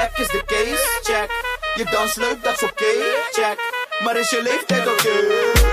Is de case, check. Je dans leuk, dat is oké, okay, check. Maar is je leeftijd oké? Okay?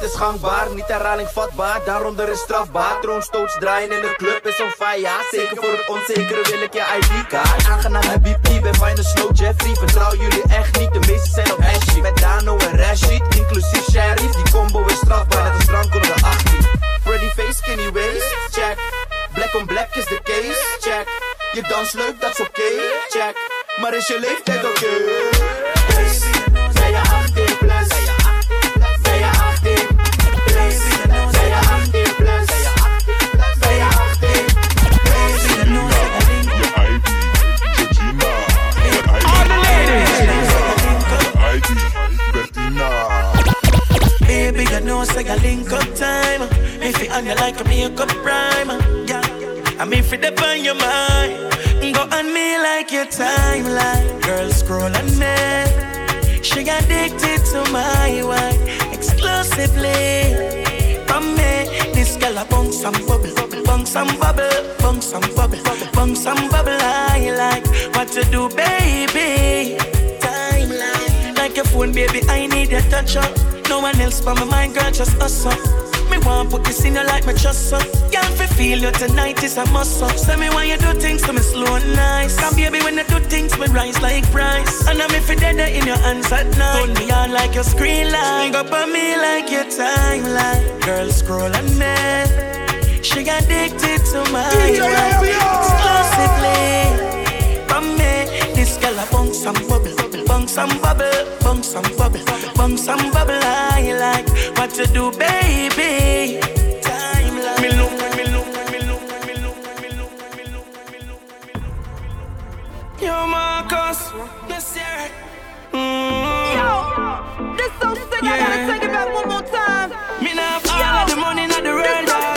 Het is gangbaar, niet herhaling vatbaar, daaronder is strafbaar. Troonstoots draaien in de club is on fire, zeker voor het onzekere wil ik je ID-kaart. Aangenaam heb BP, ben fijne slow Jeffrey, vertrouw jullie echt niet, de meesten zijn op Ashley. Met Dano en Rashid, inclusief Sheriff, die combo is strafbaar, net als strand onder de 18. Pretty face, skinny waist, check. Black on black is de case, check. Je dans leuk, dat is oké, check. Maar is je leeftijd oké? No one else but my mind, girl, just us up. Me want put this in your life, my trust up. Girl, fi feel you tonight is a must up. Say me why you do things to me slow and nice. Come baby, when I do things, we rise like price. And I'm if dead in your hands at night. Hold me on like your screen light. Up on me like your timeline. Girl, scroll and mad. She addicted to my life. Exclusively a bounce some bubble, bounce some bubble, bounce some bubble, bounce some bubble. I like what you do, baby. Time like me look, me look, me look, me. Yo, Marcus, yes, mm. Yo, this song sick. Yeah. I gotta take it back one more time. Me not all the money, not the world.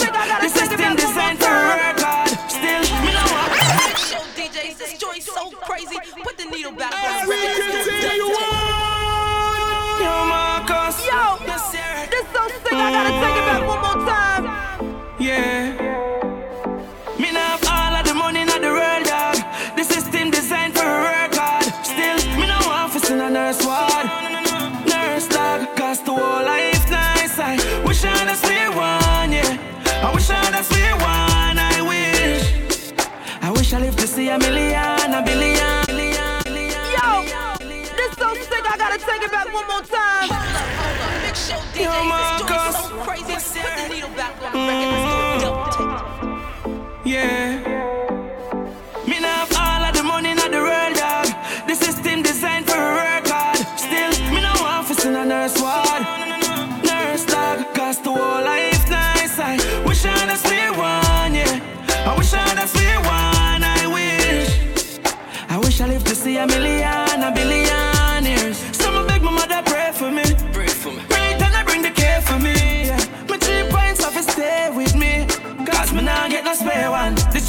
Beat him back As we continue Yo, Marcus Yo, this song thing I gotta take it back one more time. Yeah. it back one more time. Hold up, hold up. Big show DJ is so crazy. Put the needle back on the record. Let's it. Mm. Yeah.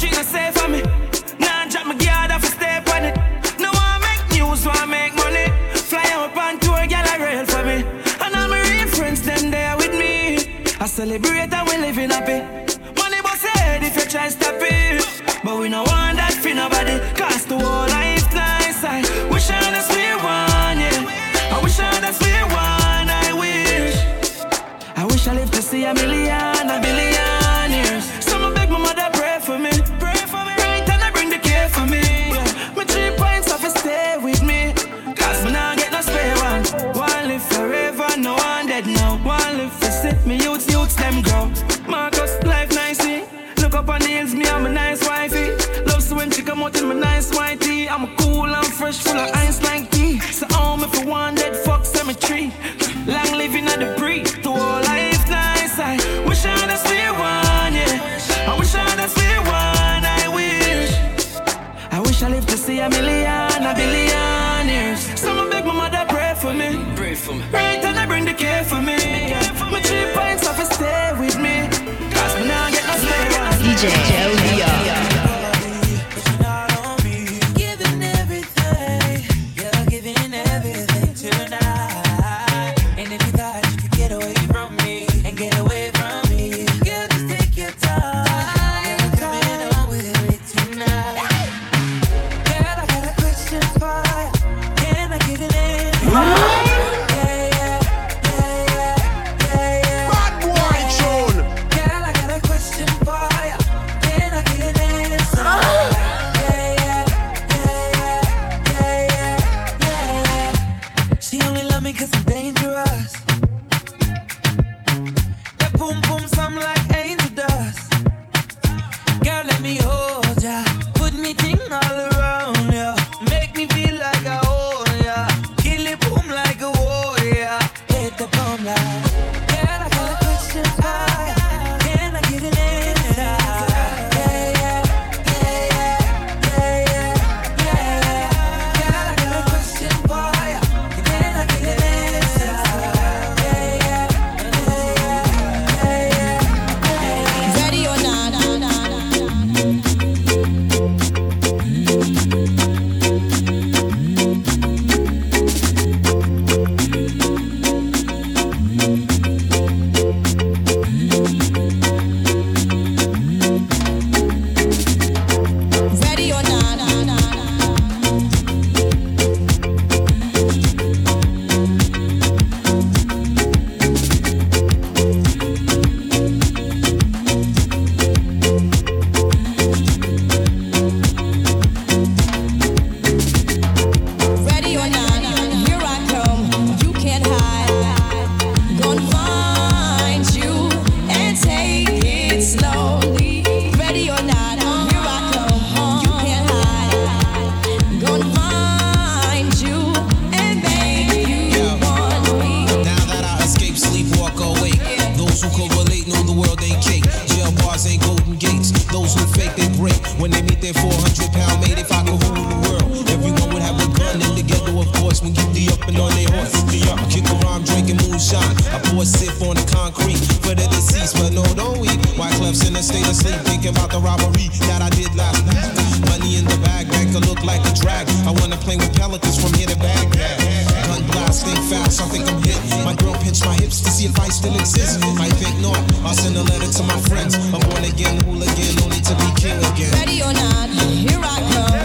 tu say for me. a million, a billionaires. Someone make my mother pray for me. Pray for me. Pray till I bring the care for me. For my three a stay with me. Cause me now get no. DJ Joe boom, something like angel dust. Girl, let me hold ya, put me thing all around. think I'm hit. My girl pinched my hips to see if I still exist. I think not. I'll send a letter to my friends. I'm born again, hooligan, only to be king again. Ready or not, here I come.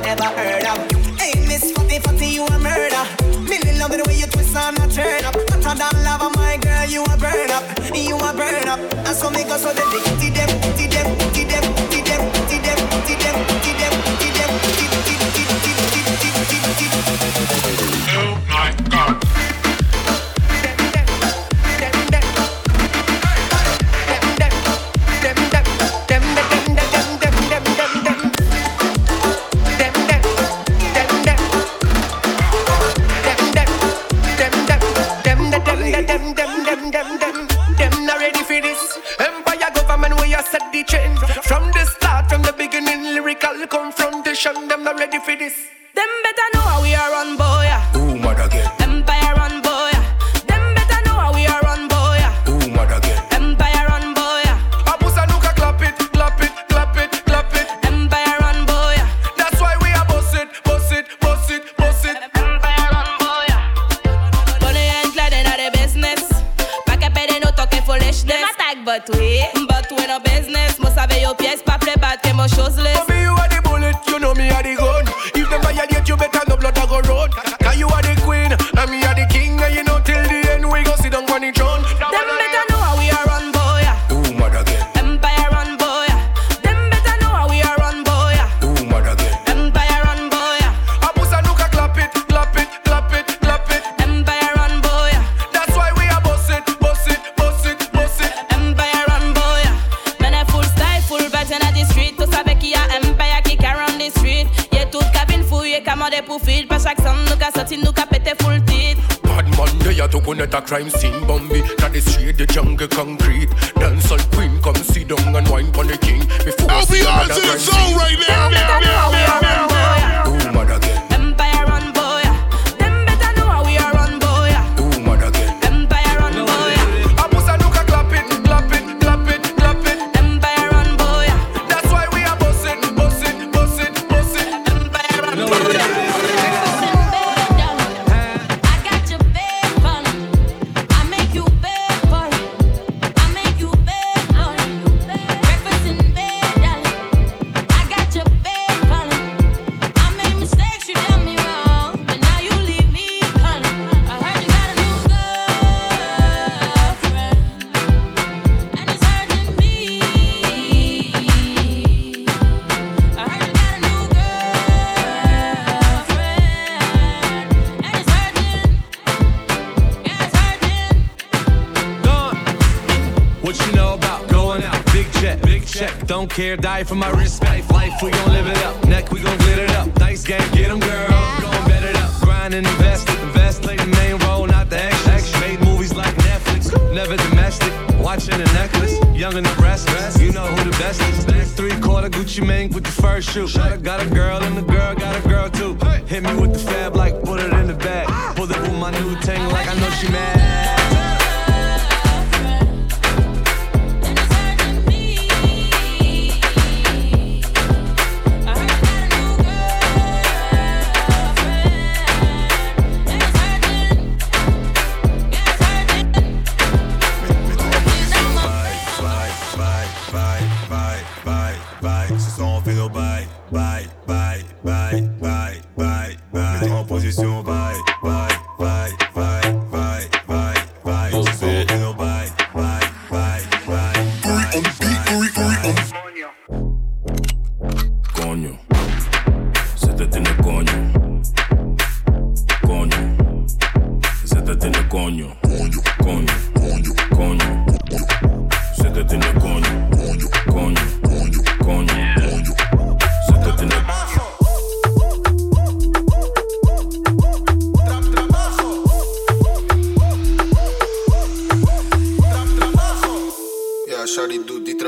never ever heard of. Hey, Miss Fatty Fatty, you a murder. Million love the way you twist and a turn up. Hotter than lava, my girl, you a burn up. You a burn up. And so me go so delicate. not ready for this. Crime for my respect.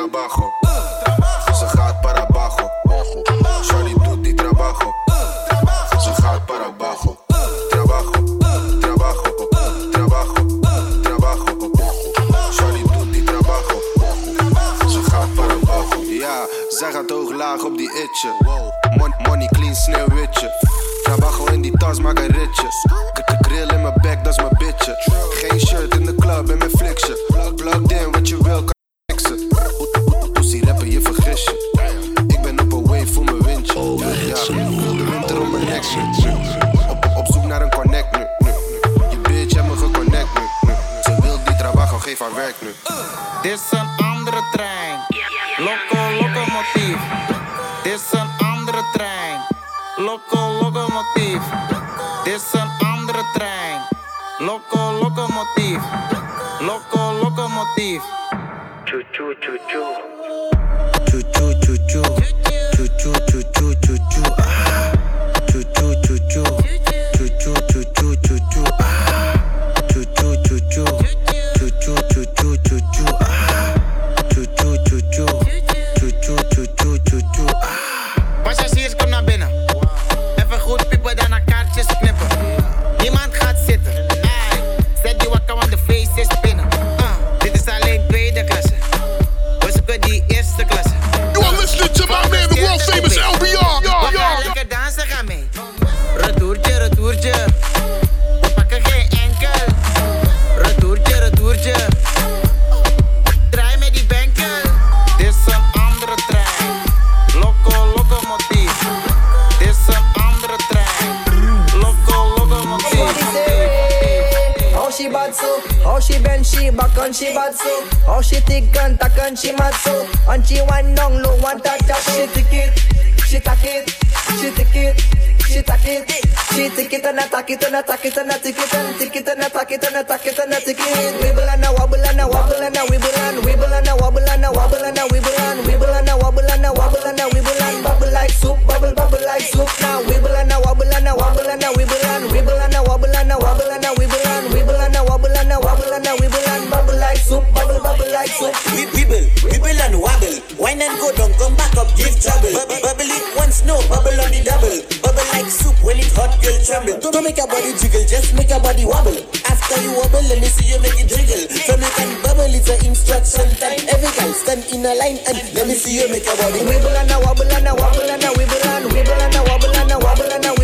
Shari Loco, locomotive. Loco, locomotief. Choo choo choo choo. Choo choo choo choo. Choo choo choo choo choo choo. Choo she back and she bad so How she thick and tack and she mad so And she one down low, one touch up She tick it, she tack it, she tick it, she tack it She tick it and attack it and attack it and tick it and tick it and attack it and attack it and tick it Wibble and a wobble and a wobble and a wibble and wibble and a wobble and a wobble and a wibble and wibble and a wobble and a wobble and a wibble and bubble like soup, bubble bubble like soup now Wibble and a wobble and a wobble and a wibble and wibble and a wobble and a wobble and a wibble and wibble and a wobble and a and wibble and soup, bubble bubble like soup. Wibble, wibble and wobble. Wine and go down, come back up, give trouble. Bubble, bubble it once, no, bubble on the double. Bubble like soup when it hot, girl tremble. Don't make your body jiggle, just make your body wobble. After you wobble, let me see you make it jiggle. From you can bubble, it's an instruction time. Every guy stand in a line and let me see you make your body Wibble and a wobble and a wobble and a wibble and wibble and a wobble and a wobble and a wibble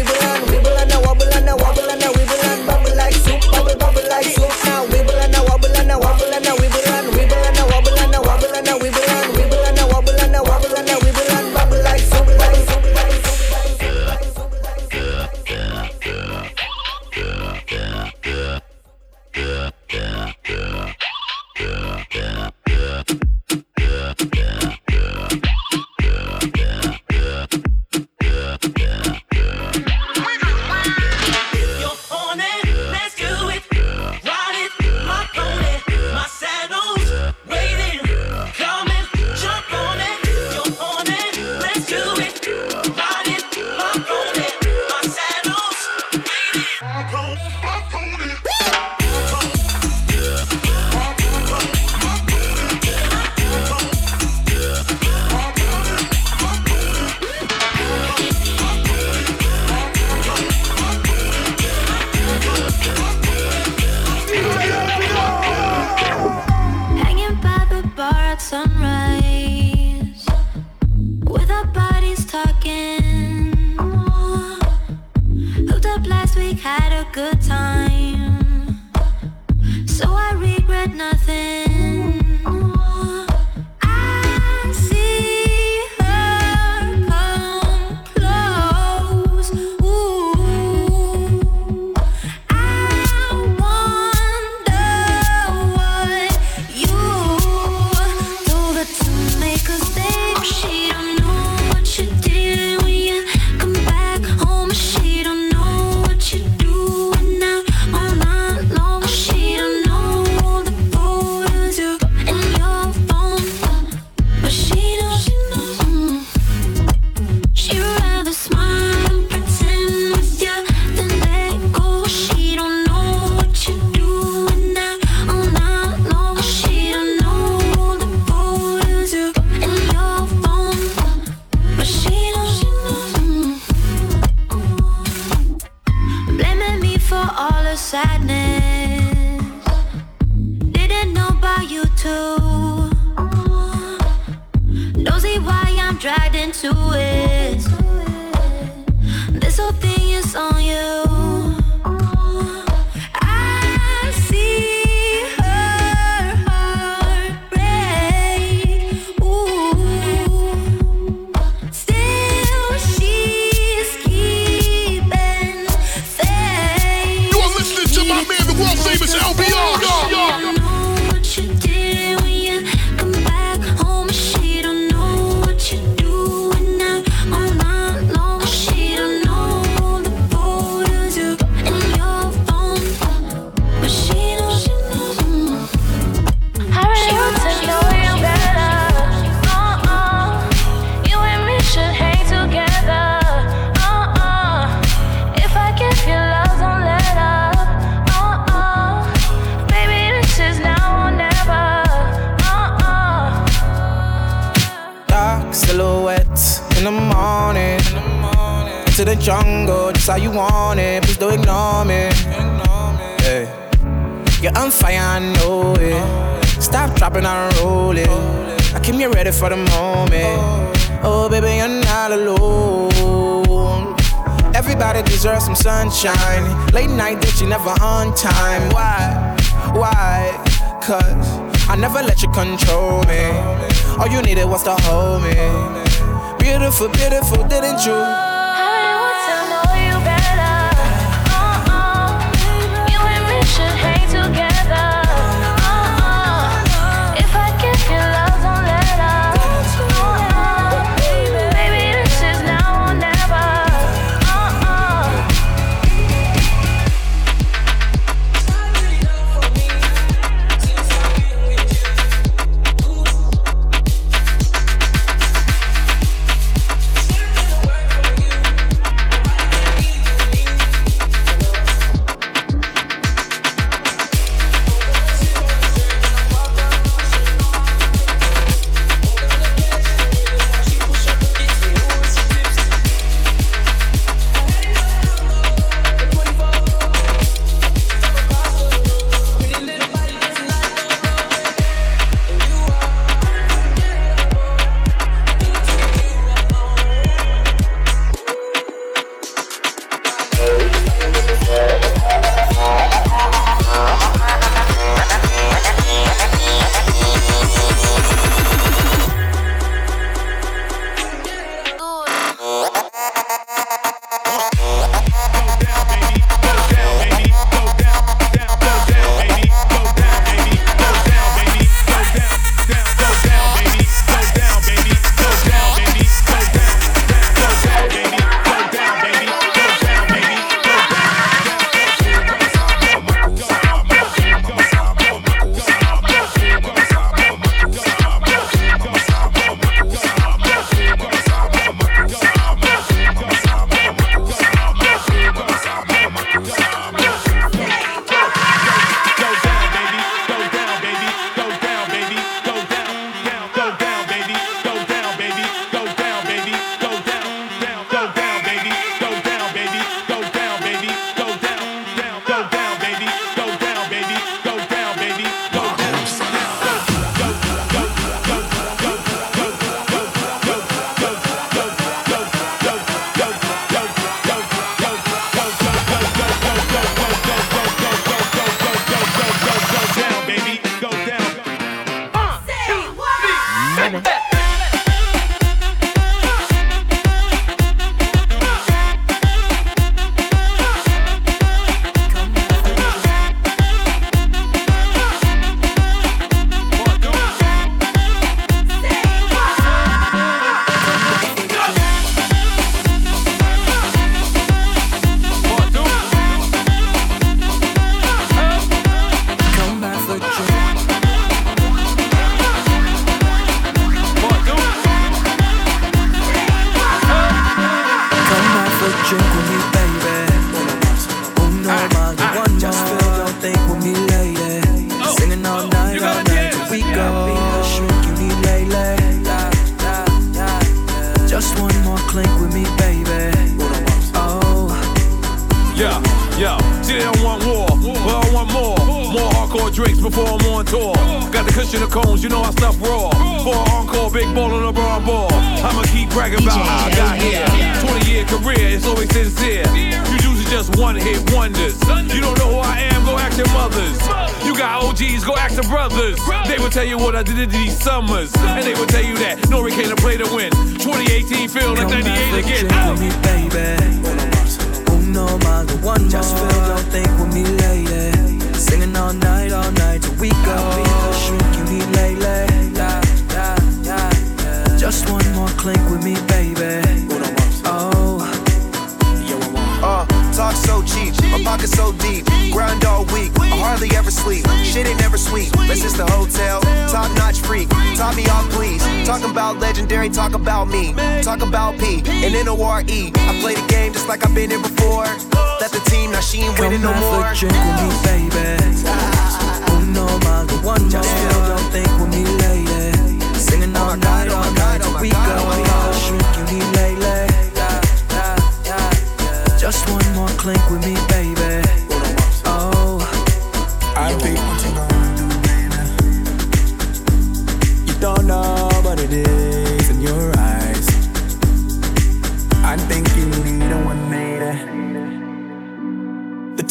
sunshine. Late night that you never on time. Why? Why? Cause I never let you control me. All you needed was to hold me. Beautiful, beautiful, didn't you? Legendary, talk about me. Talk about P and N-O-R-E. I play the game just like I've been here before. Let the team, now she ain't winning no more. drink with me, baby. Oh, Uno más de one more. Don't think with me, lady. Singing all oh, night, all oh, night till we go. Shrink, you need lady. Just one more clink with me, baby. Oh. I think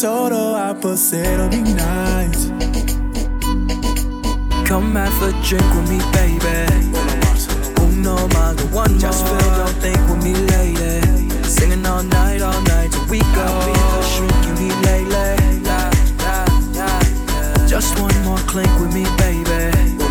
total opposite of being nice. Come have a drink with me, baby. Uno malo, one more. Just feel don't think with me, lady. Singing all night, all night till we go. Shrinking me lately. Just one more clink with me, baby.